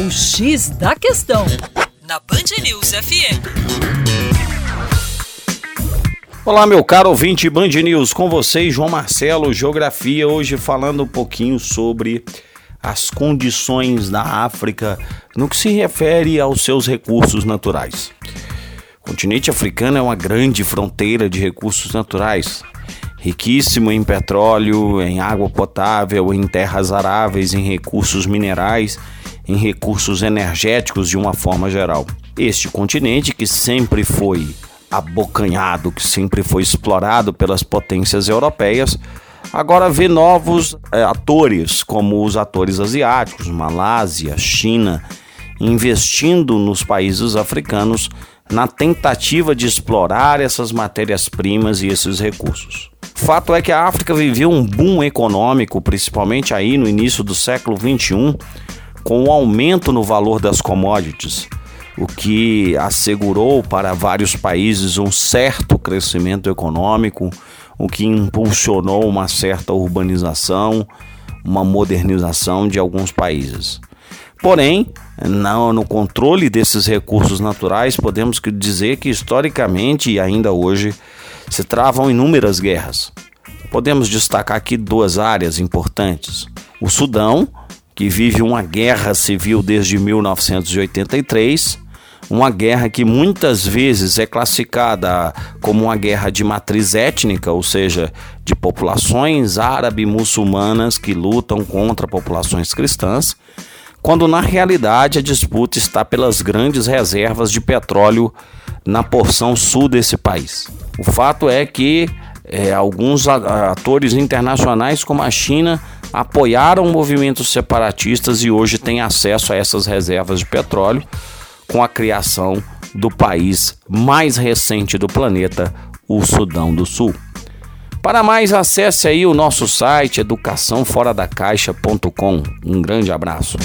O X da Questão, na Band News FM. Olá, meu caro ouvinte Band News, com vocês, João Marcelo, Geografia, hoje falando um pouquinho sobre as condições da África no que se refere aos seus recursos naturais. O continente africano é uma grande fronteira de recursos naturais, riquíssimo em petróleo, em água potável, em terras aráveis, em recursos minerais, em recursos energéticos de uma forma geral. Este continente que sempre foi abocanhado, que sempre foi explorado pelas potências europeias, agora vê novos é, atores, como os atores asiáticos, Malásia, China, investindo nos países africanos na tentativa de explorar essas matérias-primas e esses recursos. Fato é que a África viveu um boom econômico, principalmente aí no início do século 21, com o um aumento no valor das commodities, o que assegurou para vários países um certo crescimento econômico, o que impulsionou uma certa urbanização, uma modernização de alguns países. Porém, no controle desses recursos naturais, podemos dizer que historicamente e ainda hoje se travam inúmeras guerras. Podemos destacar aqui duas áreas importantes: o Sudão, que vive uma guerra civil desde 1983, uma guerra que muitas vezes é classificada como uma guerra de matriz étnica, ou seja, de populações árabe-muçulmanas que lutam contra populações cristãs quando na realidade a disputa está pelas grandes reservas de petróleo na porção sul desse país. O fato é que é, alguns atores internacionais, como a China, apoiaram movimentos separatistas e hoje têm acesso a essas reservas de petróleo com a criação do país mais recente do planeta, o Sudão do Sul. Para mais, acesse aí o nosso site educaçãoforadacaixa.com. Um grande abraço.